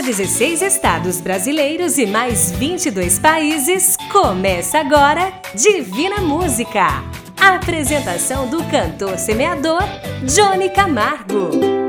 para 16 estados brasileiros e mais 22 países, começa agora Divina Música. A apresentação do cantor semeador Johnny Camargo.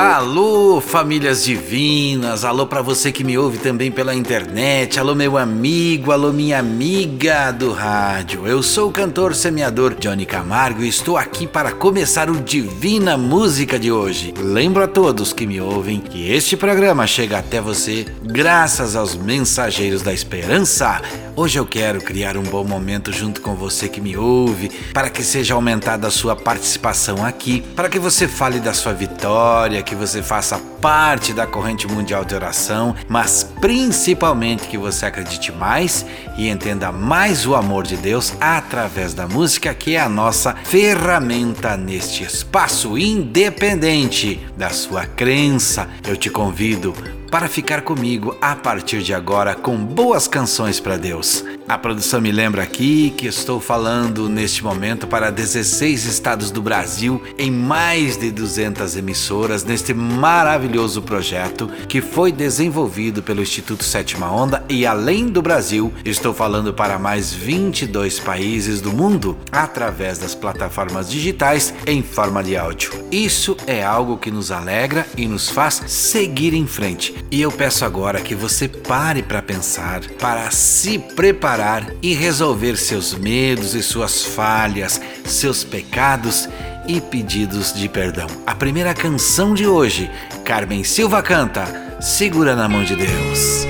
Alô, famílias divinas, alô para você que me ouve também pela internet, alô meu amigo, alô minha amiga do rádio. Eu sou o cantor semeador Johnny Camargo e estou aqui para começar o Divina Música de hoje. Lembro a todos que me ouvem que este programa chega até você graças aos mensageiros da esperança. Hoje eu quero criar um bom momento junto com você que me ouve, para que seja aumentada a sua participação aqui, para que você fale da sua vitória, que você faça parte da corrente mundial de oração, mas principalmente que você acredite mais e entenda mais o amor de Deus através da música, que é a nossa ferramenta neste espaço independente da sua crença. Eu te convido para ficar comigo a partir de agora com boas canções para Deus. A produção me lembra aqui que estou falando neste momento para 16 estados do Brasil em mais de 200 emissoras neste maravilhoso projeto que foi desenvolvido pelo Instituto Sétima Onda e além do Brasil, estou falando para mais 22 países do mundo através das plataformas digitais em forma de áudio. Isso é algo que nos alegra e nos faz seguir em frente. E eu peço agora que você pare para pensar, para se preparar e resolver seus medos e suas falhas, seus pecados e pedidos de perdão. A primeira canção de hoje, Carmen Silva canta Segura na mão de Deus.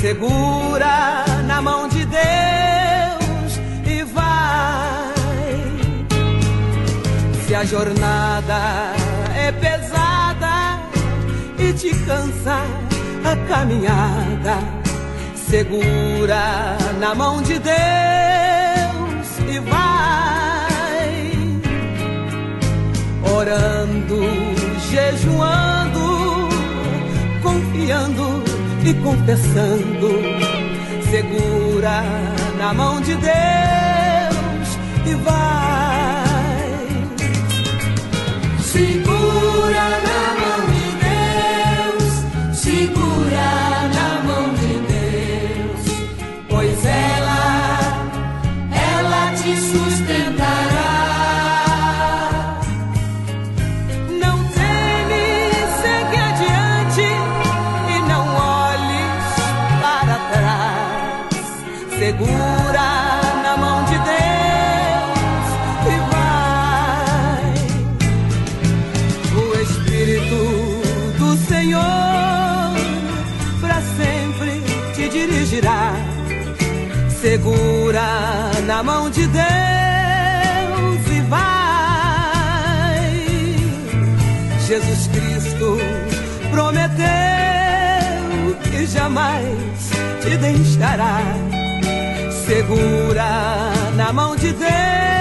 Segura na mão de Se a jornada é pesada e te cansa a caminhada, segura na mão de Deus e vai. Orando, jejuando, confiando e confessando, segura na mão de Deus e vai. Segura na mão jamais te deixará. Segura na mão de Deus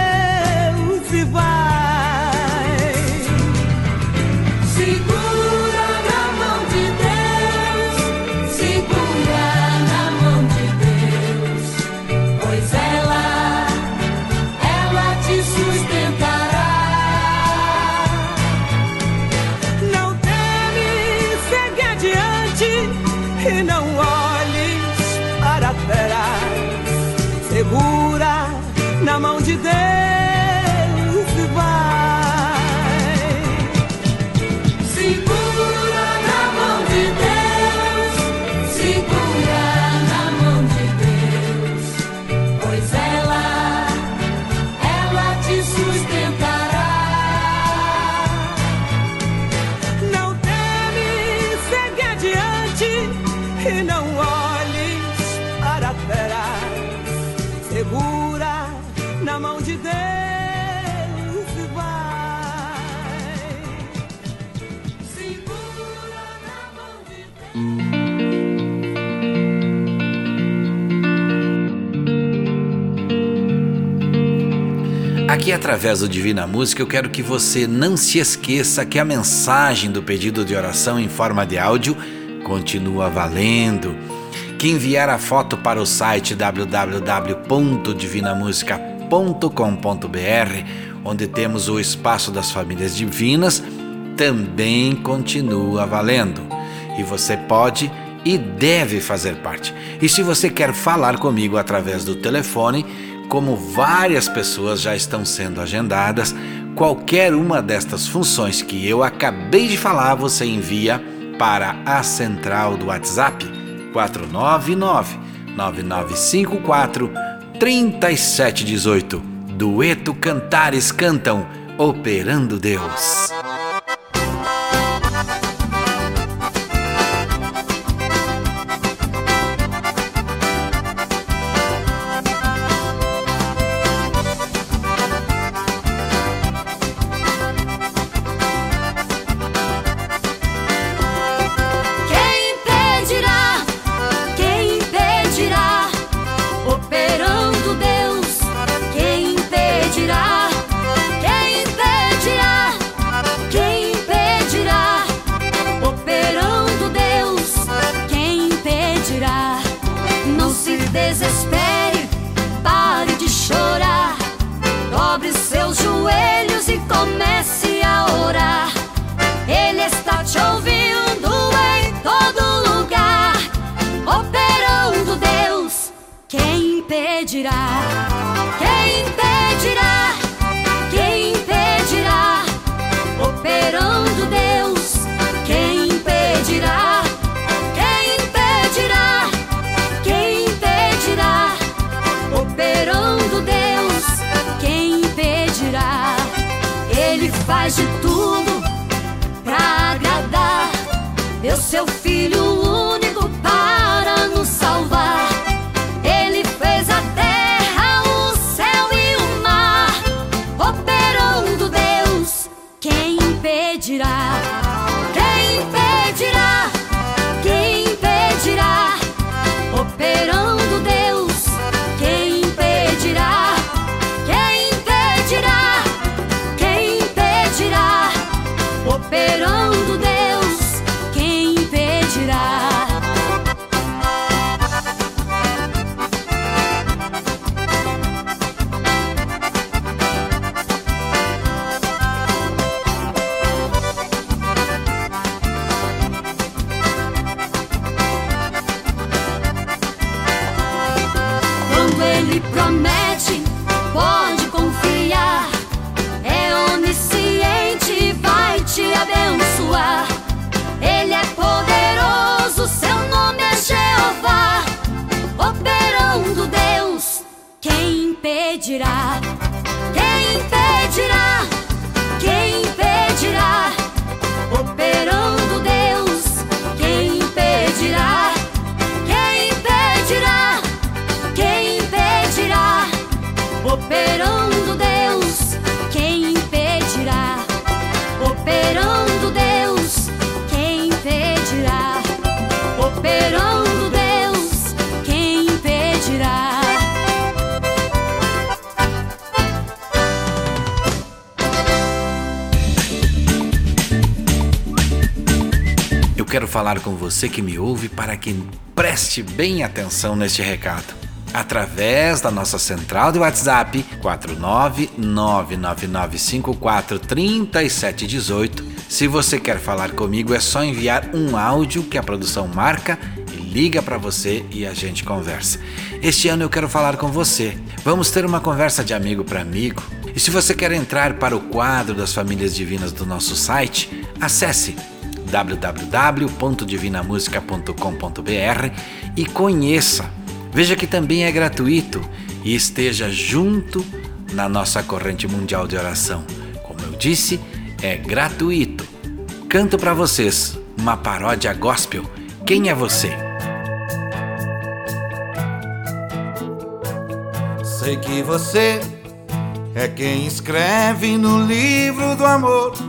através do Divina Música eu quero que você não se esqueça que a mensagem do pedido de oração em forma de áudio continua valendo. Que enviar a foto para o site www.divinamusica.com.br, onde temos o espaço das famílias divinas, também continua valendo. E você pode e deve fazer parte. E se você quer falar comigo através do telefone, como várias pessoas já estão sendo agendadas, qualquer uma destas funções que eu acabei de falar, você envia para a central do WhatsApp 499 9954 3718. Dueto Cantares cantam Operando Deus. Falar com você que me ouve para que preste bem atenção neste recado. Através da nossa central de WhatsApp 49999543718. Se você quer falar comigo, é só enviar um áudio que a produção marca e liga para você e a gente conversa. Este ano eu quero falar com você. Vamos ter uma conversa de amigo para amigo. E se você quer entrar para o quadro das famílias divinas do nosso site, acesse www.divinamusica.com.br e conheça. Veja que também é gratuito e esteja junto na nossa corrente mundial de oração. Como eu disse, é gratuito. Canto para vocês uma paródia gospel. Quem é você? Sei que você é quem escreve no livro do amor.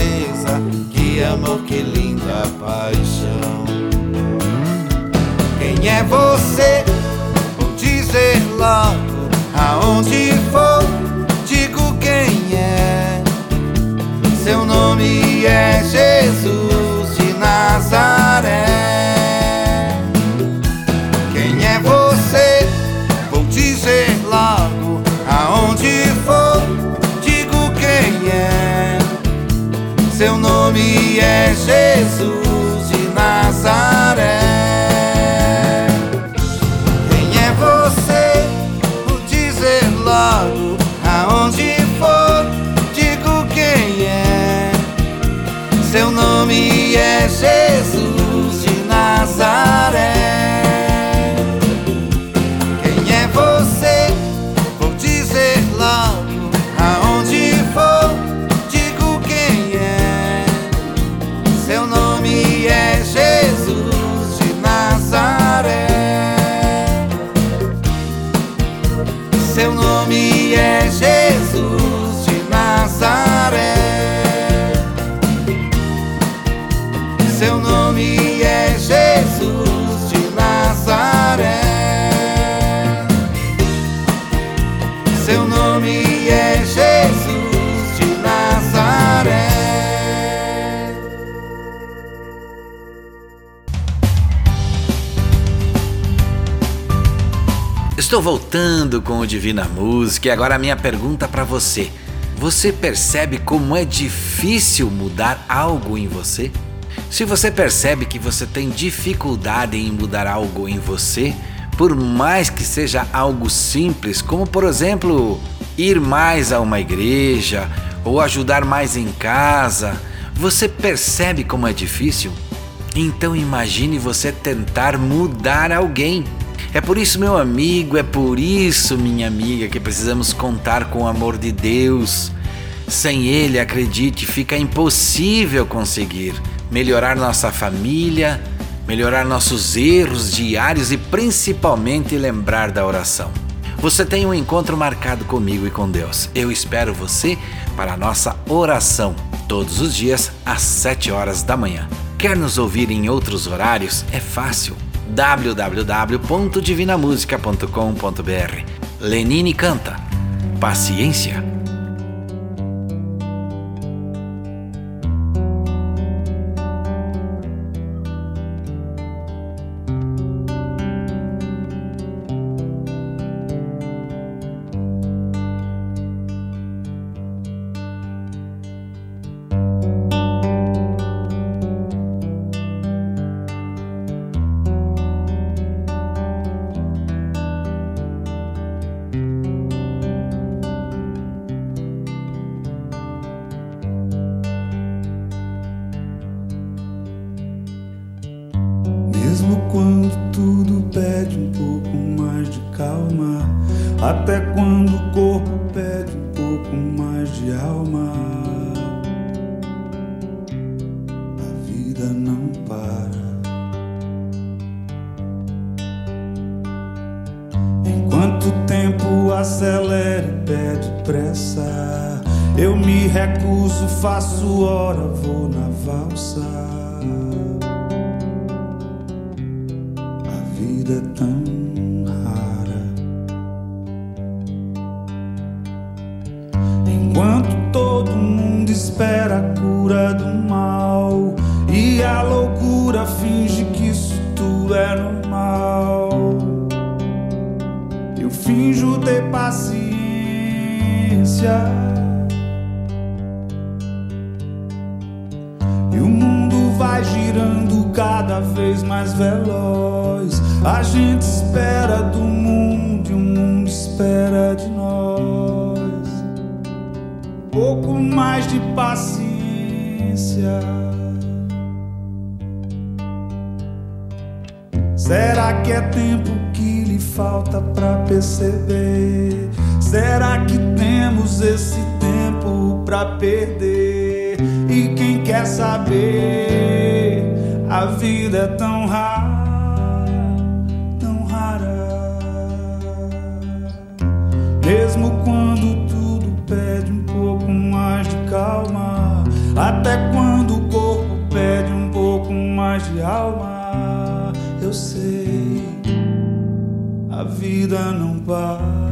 que amor, que linda paixão. Quem é você? Vou dizer logo, aonde for, digo quem é. Seu nome é Jesus de Nazaré. É Jesus Estou voltando com o Divina Música e agora a minha pergunta para você. Você percebe como é difícil mudar algo em você? Se você percebe que você tem dificuldade em mudar algo em você, por mais que seja algo simples, como por exemplo, ir mais a uma igreja ou ajudar mais em casa, você percebe como é difícil? Então imagine você tentar mudar alguém. É por isso, meu amigo, é por isso, minha amiga, que precisamos contar com o amor de Deus. Sem Ele, acredite, fica impossível conseguir melhorar nossa família, melhorar nossos erros diários e principalmente lembrar da oração. Você tem um encontro marcado comigo e com Deus. Eu espero você para a nossa oração todos os dias às 7 horas da manhã. Quer nos ouvir em outros horários? É fácil. www.divinamusica.com.br Lenine canta. Paciência. Vida não para.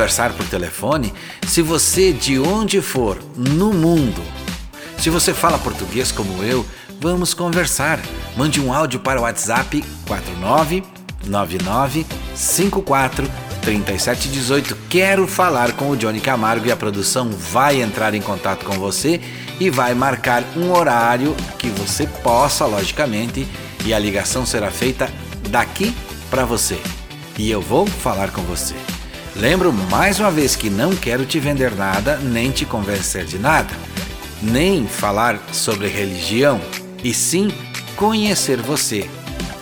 Conversar por telefone? Se você, de onde for no mundo, se você fala português como eu, vamos conversar. Mande um áudio para o WhatsApp 4999543718. Quero falar com o Johnny Camargo e a produção vai entrar em contato com você e vai marcar um horário que você possa, logicamente, e a ligação será feita daqui para você. E eu vou falar com você. Lembro mais uma vez que não quero te vender nada, nem te convencer de nada, nem falar sobre religião, e sim conhecer você.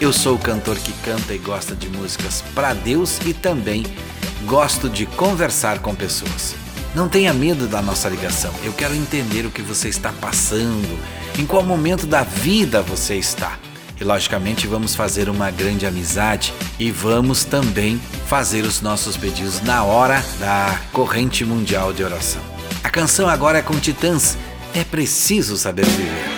Eu sou o cantor que canta e gosta de músicas para Deus e também gosto de conversar com pessoas. Não tenha medo da nossa ligação. Eu quero entender o que você está passando, em qual momento da vida você está. E logicamente vamos fazer uma grande amizade e vamos também fazer os nossos pedidos na hora da corrente mundial de oração. A canção agora é com Titãs. É preciso saber viver.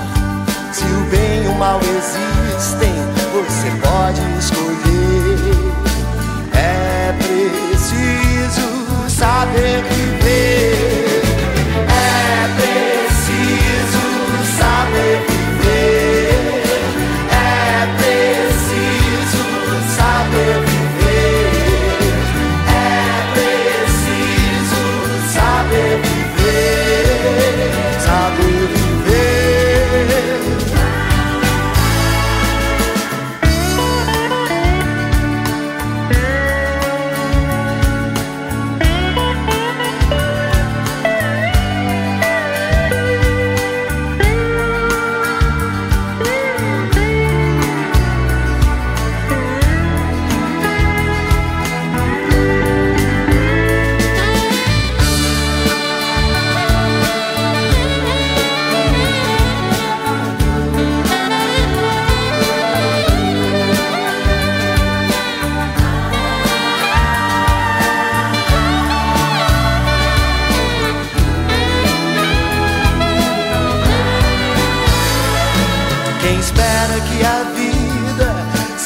Se o bem e o mal existem, você pode escolher. É preciso saber viver.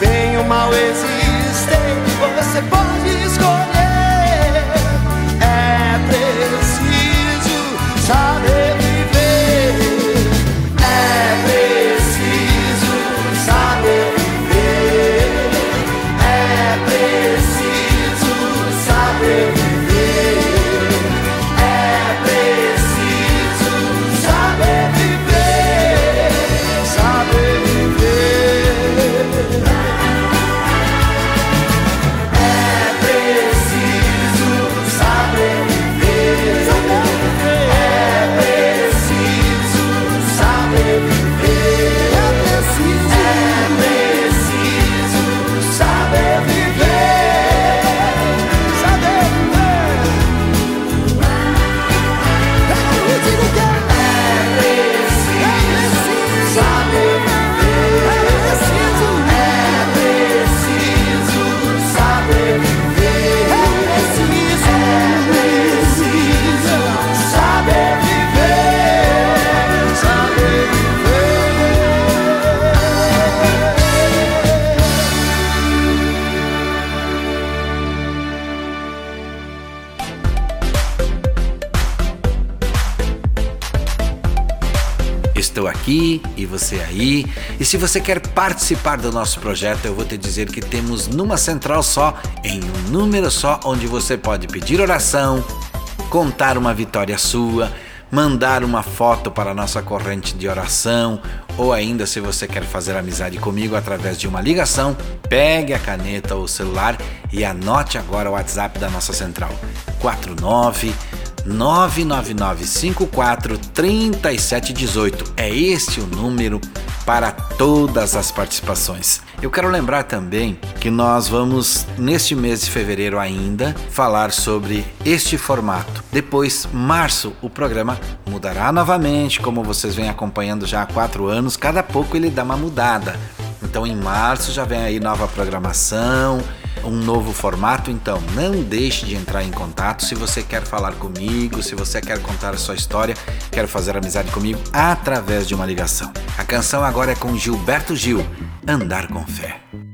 Bem e o mal existem, você pode escolher. É preciso saber aqui e você aí. E se você quer participar do nosso projeto, eu vou te dizer que temos numa central só, em um número só, onde você pode pedir oração, contar uma vitória sua, mandar uma foto para a nossa corrente de oração, ou ainda se você quer fazer amizade comigo através de uma ligação, pegue a caneta ou celular e anote agora o WhatsApp da nossa central. 49 999543718. É este o número para todas as participações. Eu quero lembrar também que nós vamos, neste mês de fevereiro ainda, falar sobre este formato. Depois, março, o programa mudará novamente, como vocês vêm acompanhando já há quatro anos, cada pouco ele dá uma mudada. Então, em março já vem aí nova programação, um novo formato, então não deixe de entrar em contato se você quer falar comigo, se você quer contar a sua história, quer fazer amizade comigo através de uma ligação. A canção agora é com Gilberto Gil, Andar com Fé.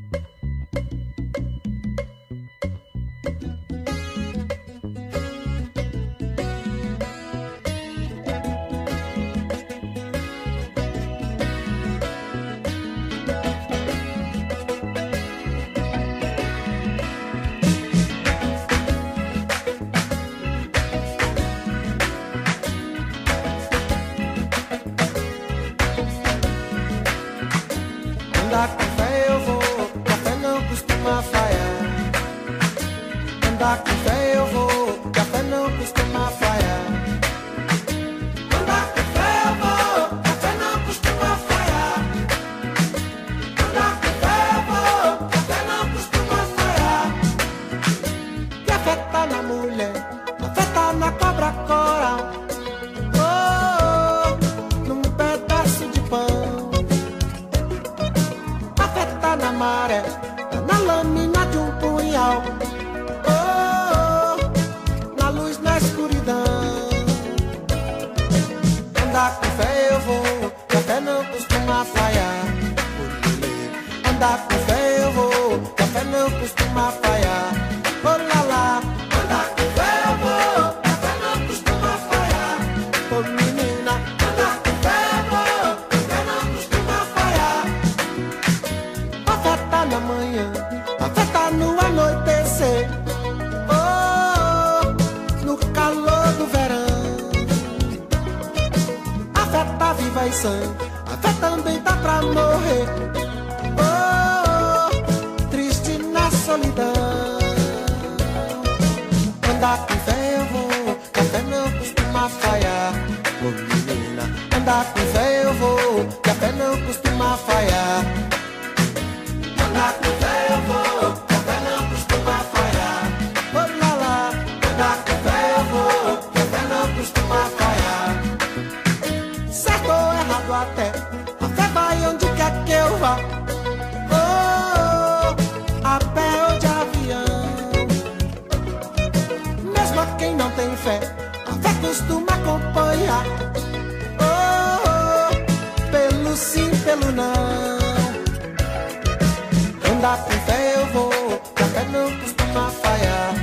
Andar com fé eu vou, que a não costuma falhar.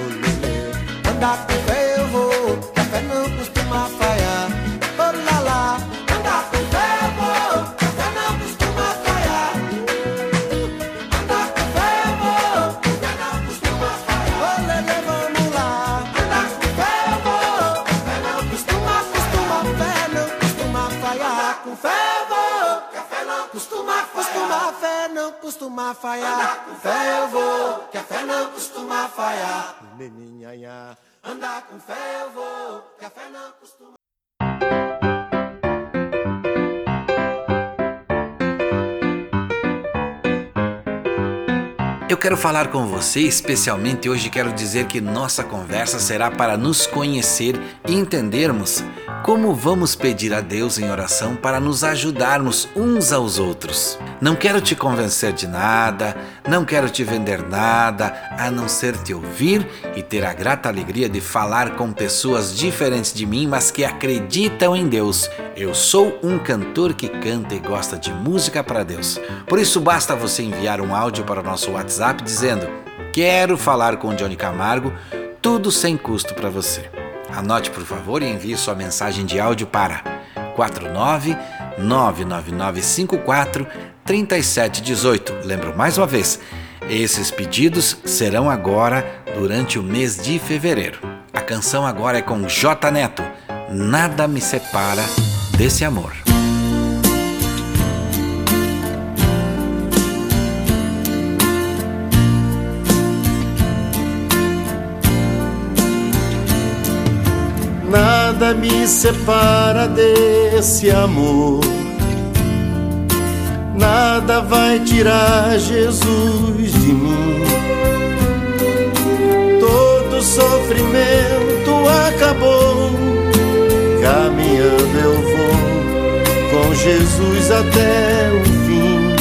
Olê, Andar com falar com você, especialmente hoje quero dizer que nossa conversa será para nos conhecer e entendermos como vamos pedir a Deus em oração para nos ajudarmos uns aos outros. Não quero te convencer de nada, não quero te vender nada, a não ser te ouvir e ter a grata alegria de falar com pessoas diferentes de mim, mas que acreditam em Deus. Eu sou um cantor que canta e gosta de música para Deus. Por isso basta você enviar um áudio para o nosso WhatsApp dizendo: "Quero falar com Johnny Camargo", tudo sem custo para você. Anote, por favor, e envie sua mensagem de áudio para 49 99954 3718. Lembro mais uma vez, esses pedidos serão agora durante o mês de fevereiro. A canção agora é com J Neto. Nada me separa desse amor. Nada me separa desse amor. Nada vai tirar Jesus de mim. Todo sofrimento acabou. Caminhando eu vou com Jesus até o fim.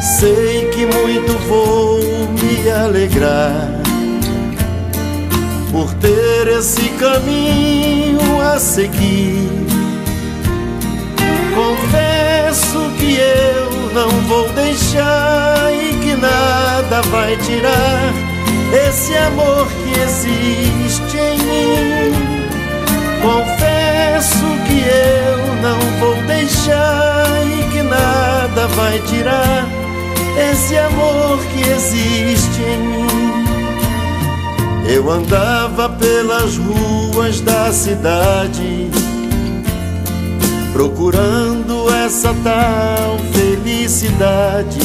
Sei que muito vou me alegrar por ter esse caminho a seguir. Confesso que eu não vou deixar e que nada vai tirar esse amor que existe em mim. Confesso que eu não vou deixar e que nada vai tirar esse amor que existe em mim. Eu andava pelas ruas da cidade, procurando essa tal felicidade.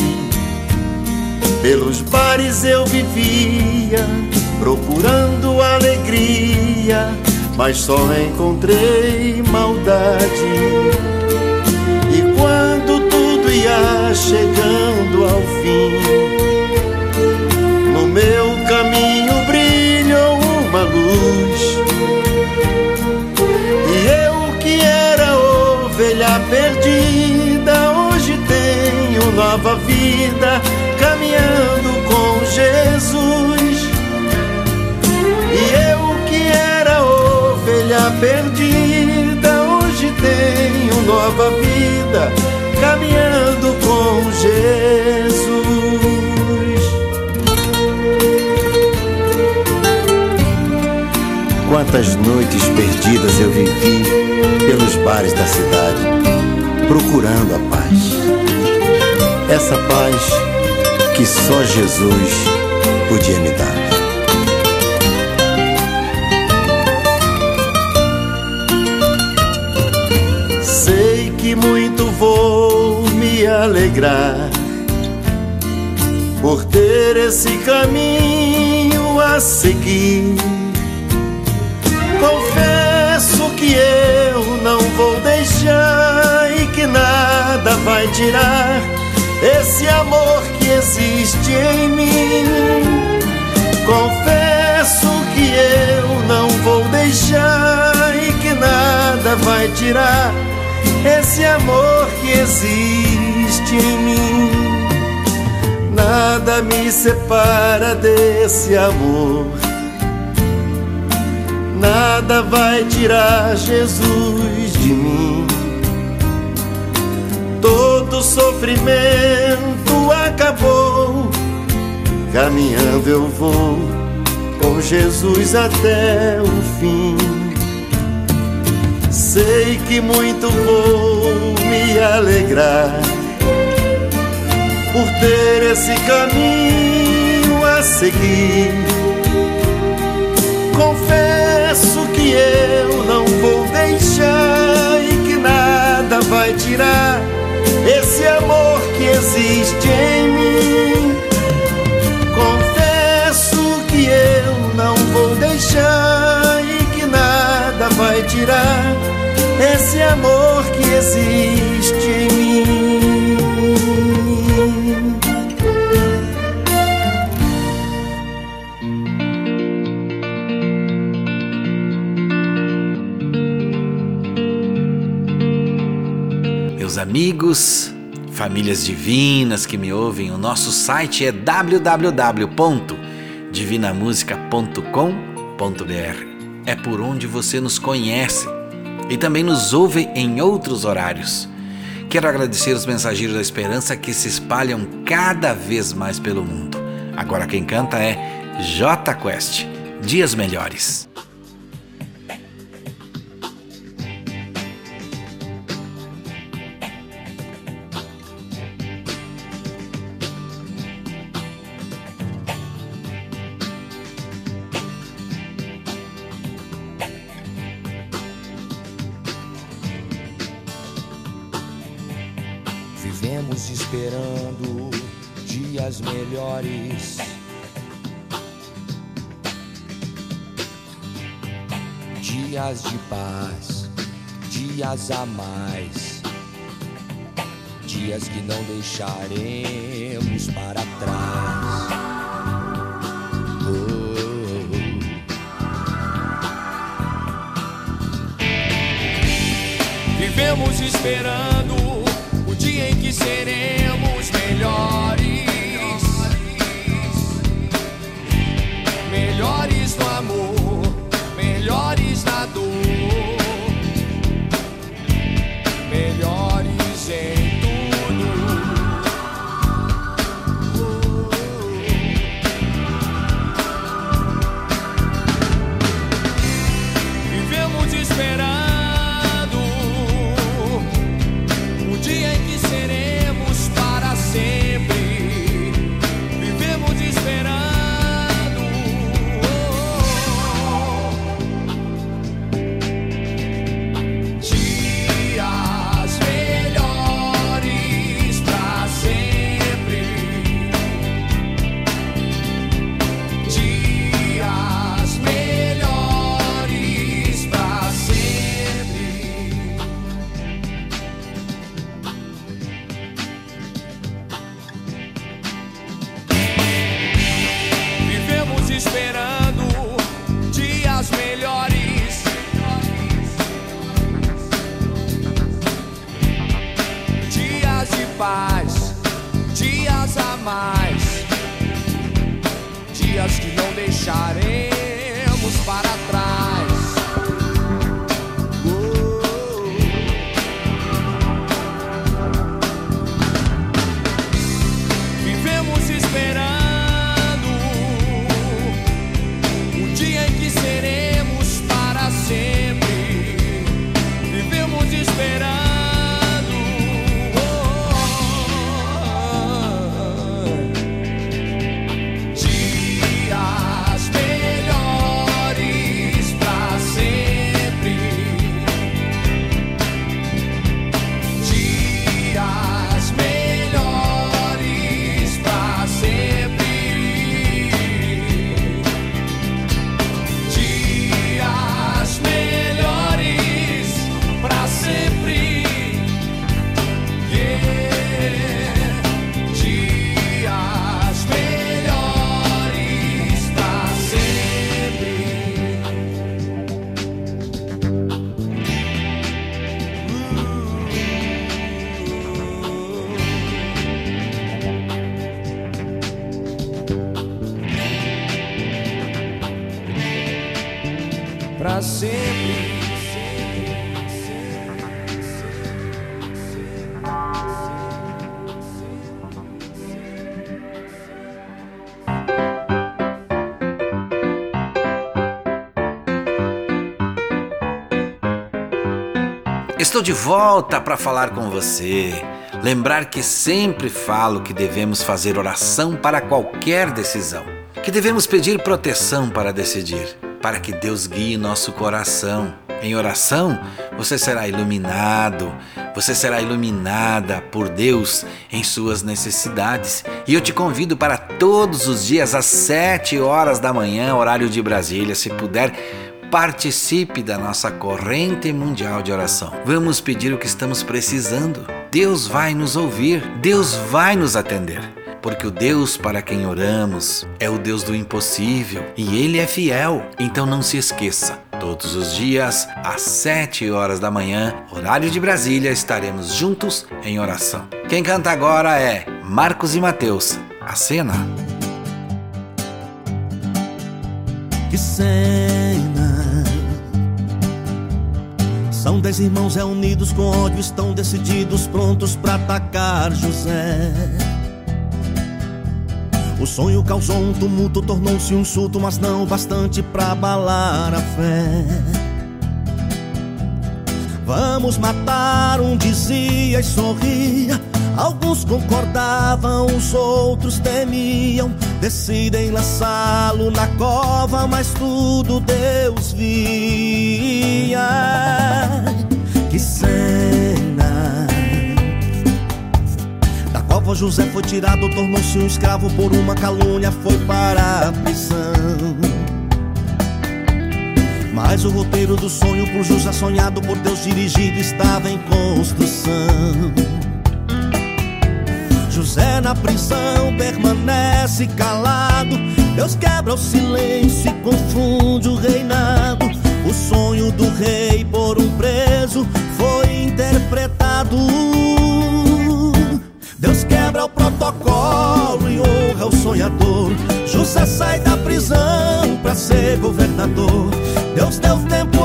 Pelos bares eu vivia, procurando alegria, mas só encontrei maldade. E quando tudo ia chegando ao fim, perdida, hoje tenho nova vida, caminhando com Jesus. E eu que era ovelha perdida, hoje tenho nova vida, caminhando com Jesus. Quantas noites perdidas eu vivi pelos bares da cidade, procurando a paz. Essa paz que só Jesus podia me dar. Sei que muito vou me alegrar por ter esse caminho a seguir. Nada vai tirar esse amor que existe em mim. Confesso que eu não vou deixar e que nada vai tirar esse amor que existe em mim. Nada me separa desse amor. Nada vai tirar Jesus de mim. Sofrimento acabou. Caminhando eu vou com Jesus até o fim. Sei que muito vou me alegrar por ter esse caminho a seguir. Confesso que eu não vou deixar e que nada vai tirar esse amor que existe em mim. Confesso que eu não vou deixar e que nada vai tirar esse amor que existe em mim. Amigos, famílias divinas que me ouvem, o nosso site é www.divinamusica.com.br. É por onde você nos conhece e também nos ouve em outros horários. Quero agradecer os mensageiros da esperança que se espalham cada vez mais pelo mundo. Agora quem canta é J Quest. Dias melhores. Dias a mais. Dias que não deixaremos para trás. Oh. Vivemos esperando o dia em que seremos melhores. Melhores de volta para falar com você. Lembrar que sempre falo que devemos fazer oração para qualquer decisão, que devemos pedir proteção para decidir, para que Deus guie nosso coração. Em oração, você será iluminado, você será iluminada por Deus em suas necessidades. E eu te convido para todos os dias às 7 horas da manhã, horário de Brasília, se puder, participe da nossa corrente mundial de oração. Vamos pedir o que estamos precisando. Deus vai nos ouvir, Deus vai nos atender. Porque o Deus para quem oramos é o Deus do impossível e Ele é fiel. Então não se esqueça, todos os dias, às 7 horas da manhã, horário de Brasília, estaremos juntos em oração. Quem canta agora é Marcos e Mateus. A cena. Que cena! São dez irmãos reunidos com ódio, estão decididos, prontos pra atacar José. O sonho causou um tumulto, tornou-se um insulto, mas não bastante pra abalar a fé. Vamos matar, um dizia e sorria. Alguns concordavam, os outros temiam. Decidem lançá-lo na cova, mas tudo Deus via. Que cena! Da cova José foi tirado, tornou-se um escravo por uma calúnia, foi para a prisão. Mas o roteiro do sonho por José sonhado por Deus dirigido estava em construção. José na prisão permanece calado. Deus quebra o silêncio e confunde o reinado. O sonho do rei por um preso foi interpretado. Deus quebra o protocolo e honra o sonhador. José sai da prisão pra ser governador. Deus deu tempo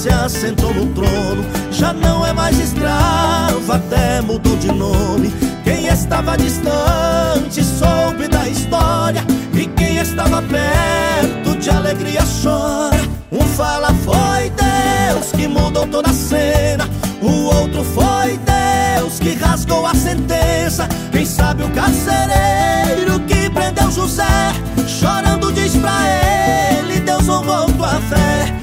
se assentou no trono. Já não é mais escravo, até mudou de nome. Quem estava distante soube da história. E quem estava perto de alegria chora. Um fala foi Deus que mudou toda a cena. O outro foi Deus que rasgou a sentença. Quem sabe o carcereiro que prendeu José. Chorando diz pra ele: Deus honrou tua fé.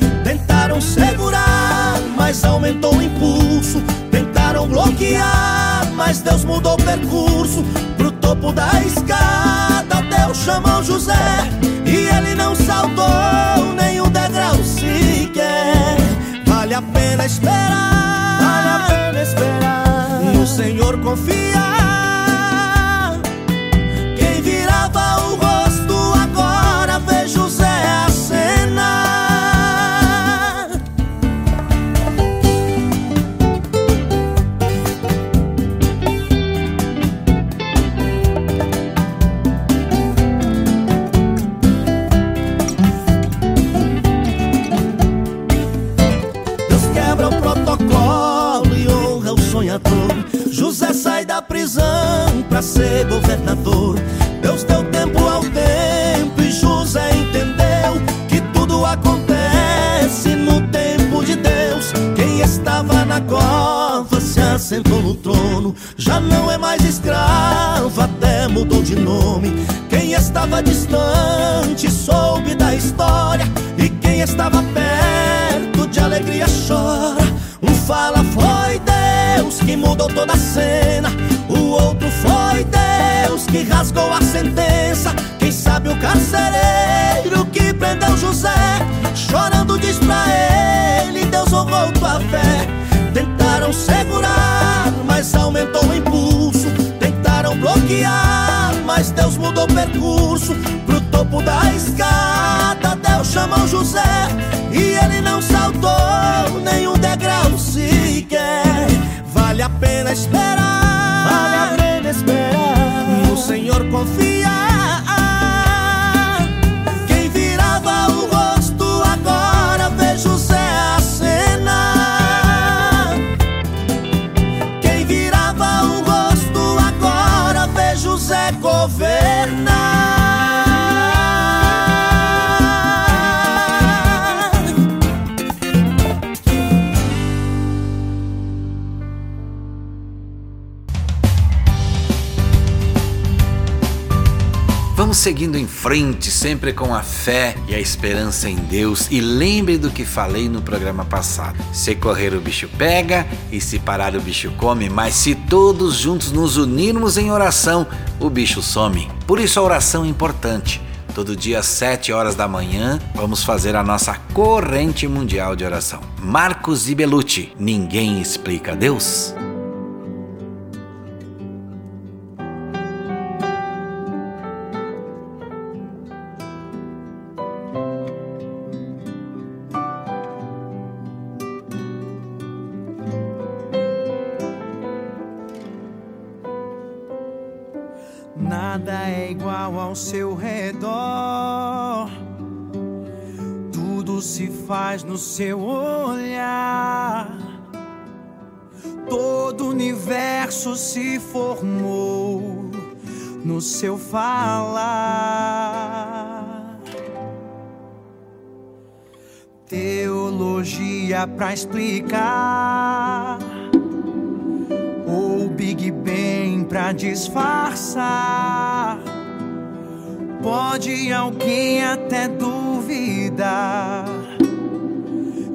Tentaram segurar, mas aumentou o impulso. Tentaram bloquear, mas Deus mudou o percurso. Pro topo da escada, Deus chamou José. E ele não saltou nenhum degrau sequer. Vale a pena esperar. Vale a pena esperar no Senhor confiar. José sai da prisão pra ser governador. Deus deu tempo ao tempo e José entendeu que tudo acontece no tempo de Deus. Quem estava na cova se assentou no trono. Já não é mais escravo, até mudou de nome. Quem estava distante soube da história. E quem estava perto de alegria chora. Um fala foi Deus que mudou toda a cena. O outro foi Deus que rasgou a sentença. Quem sabe o carcereiro que prendeu José. Chorando diz pra ele: Deus honrou tua fé. Tentaram segurar, mas aumentou o impulso. Tentaram bloquear, mas Deus mudou o percurso. Pro topo da escada, Deus chamou José. E ele não saltou nenhum degrau sequer. Vale a pena esperar. Seguindo em frente, sempre com a fé e a esperança em Deus. E lembre do que falei no programa passado: se correr, o bicho pega, e se parar, o bicho come. Mas se todos juntos nos unirmos em oração, o bicho some. Por isso a oração é importante. Todo dia às 7 horas da manhã, vamos fazer a nossa corrente mundial de oração. Marcos e Belucci, ninguém explica Deus? No seu olhar. Todo o universo se formou no seu falar. Teologia pra explicar ou Big Bang pra disfarçar. Pode alguém até duvidar.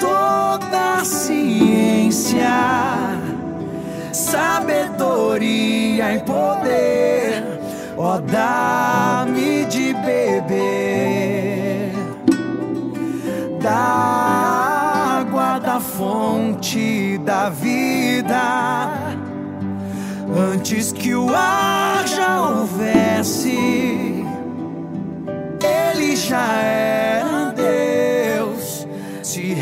toda ciência, sabedoria e poder, ó dá-me de beber da água da fonte da vida. Antes que o ar já houvesse, ele já era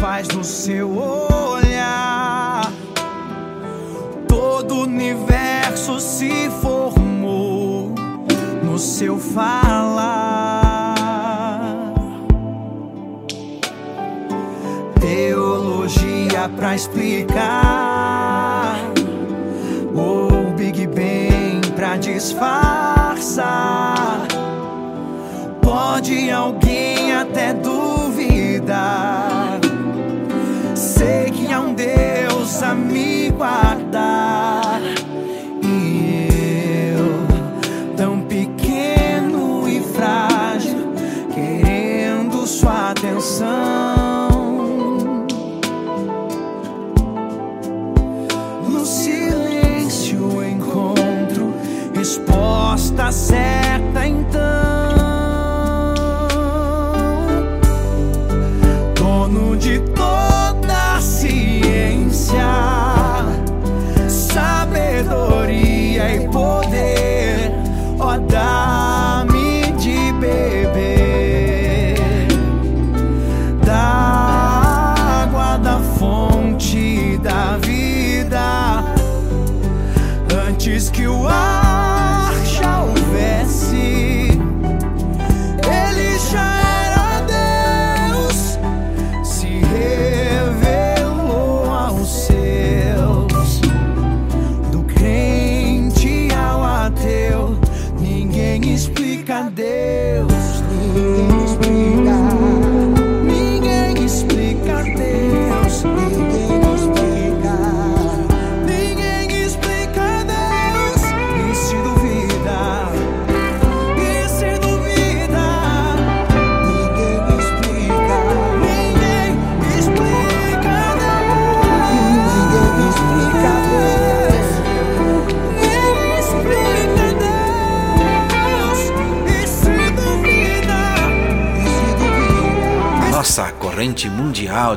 Faz no seu olhar. Todo o universo se formou no seu falar. Teologia pra explicar. O Big Bang pra disfarçar. Pode alguém até duvidar. Deus a me guardar.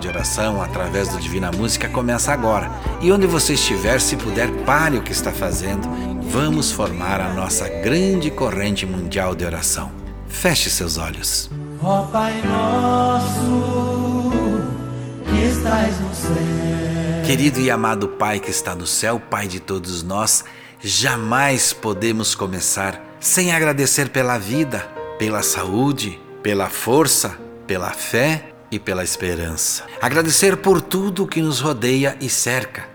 De oração através do Divina Música começa agora. E onde você estiver, se puder, pare o que está fazendo. Vamos formar a nossa grande corrente mundial de oração. Feche seus olhos. Ó Pai nosso, que estás no céu. Querido e amado Pai que está no céu, Pai de todos nós, jamais podemos começar sem agradecer pela vida, pela saúde, pela força, pela fé e pela esperança. Agradecer por tudo que nos rodeia e cerca.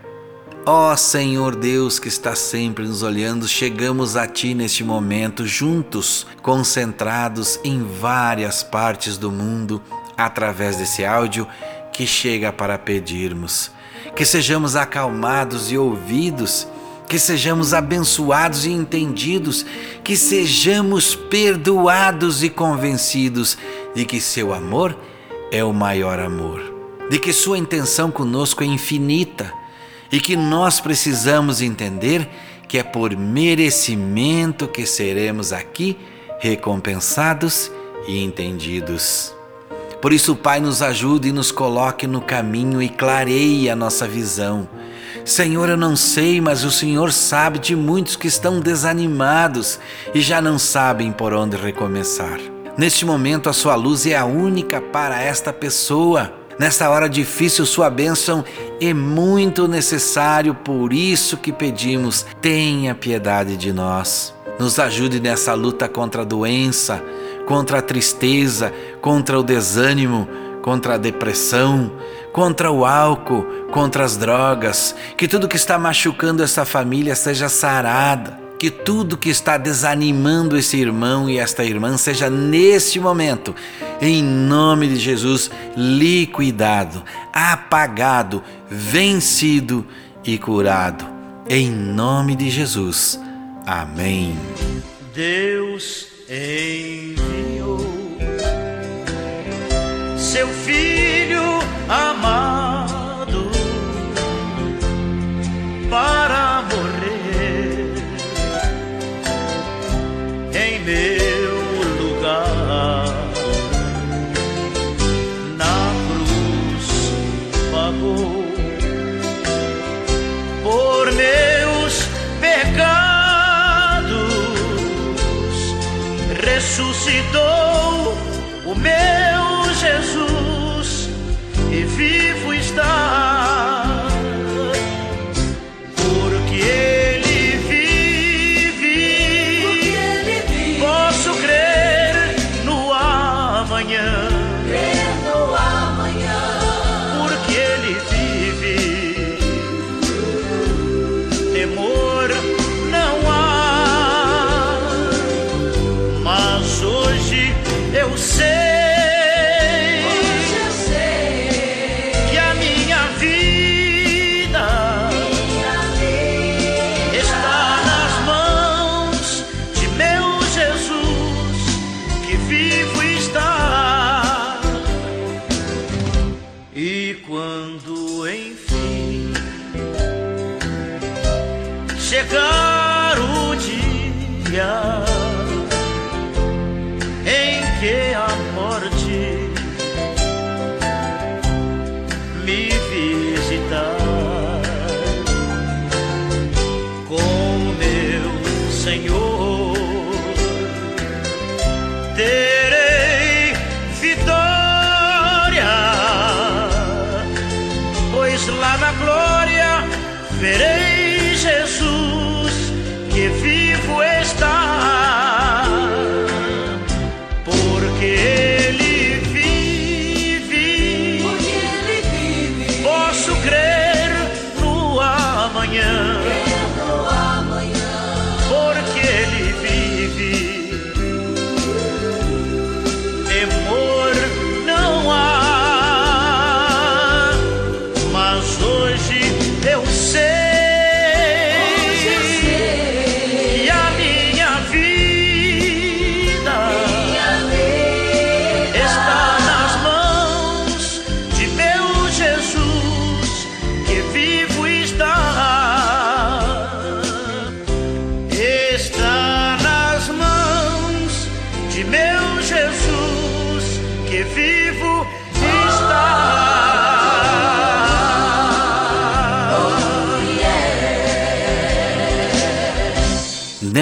Ó Senhor Deus que está sempre nos olhando, chegamos a Ti neste momento, juntos, concentrados em várias partes do mundo, através desse áudio que chega para pedirmos. Que sejamos acalmados e ouvidos, que sejamos abençoados e entendidos, que sejamos perdoados e convencidos de que Seu amor é o maior amor, de que Sua intenção conosco é infinita e que nós precisamos entender que é por merecimento que seremos aqui recompensados e entendidos. Por isso, Pai, nos ajude e nos coloque no caminho e clareie a nossa visão. Senhor, eu não sei, mas o Senhor sabe de muitos que estão desanimados e já não sabem por onde recomeçar. Neste momento, a sua luz é a única para esta pessoa. Nesta hora difícil, sua bênção é muito necessário, por isso que pedimos: tenha piedade de nós. Nos ajude nessa luta contra a doença, contra a tristeza, contra o desânimo, contra a depressão, contra o álcool, contra as drogas. Que tudo que está machucando essa família seja sarada. Que tudo que está desanimando esse irmão e esta irmã seja neste momento, em nome de Jesus, liquidado, apagado, vencido e curado. Em nome de Jesus. Amém. Deus enviou seu filho amado para morrer meu lugar. Na cruz pagou por meus pecados. Ressuscitou o meu Jesus que vivo está, chegar o dia em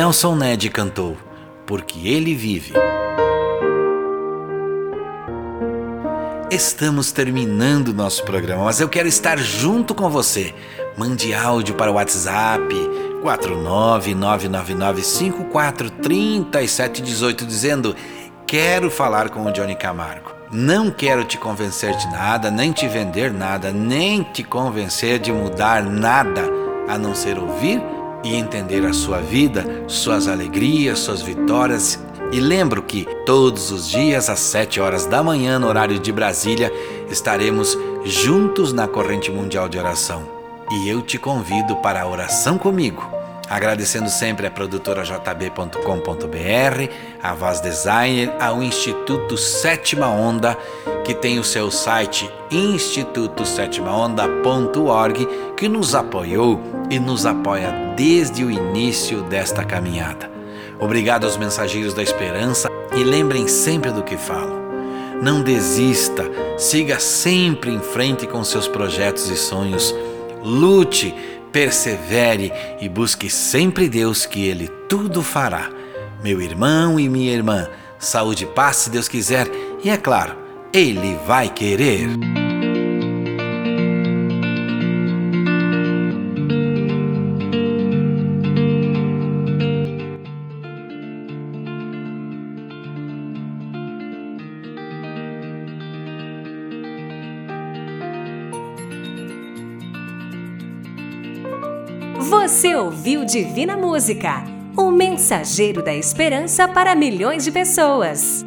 Nelson Ned cantou, porque ele vive. Estamos terminando nosso programa, mas eu quero estar junto com você. Mande áudio para o WhatsApp 49999543718 dizendo: "Quero falar com o Johnny Camargo. Não quero te convencer de nada, nem te vender nada, nem te convencer de mudar nada, a não ser ouvir e entender a sua vida, suas alegrias, suas vitórias e lembro que todos os dias às 7 horas da manhã, no horário de Brasília, estaremos juntos na corrente mundial de oração. E eu te convido para a oração comigo. Agradecendo sempre a produtora jb.com.br, a Voz Designer, ao Instituto Sétima Onda, que tem o seu site institutosétimaonda.org, que nos apoiou e nos apoia desde o início desta caminhada. Obrigado aos mensageiros da esperança e lembrem sempre do que falo. Não desista, siga sempre em frente com seus projetos e sonhos. Lute, persevere e busque sempre Deus que Ele tudo fará. Meu irmão e minha irmã, saúde e paz se Deus quiser e é claro, Ele vai querer. Você ouviu Divina Música, o mensageiro da esperança para milhões de pessoas.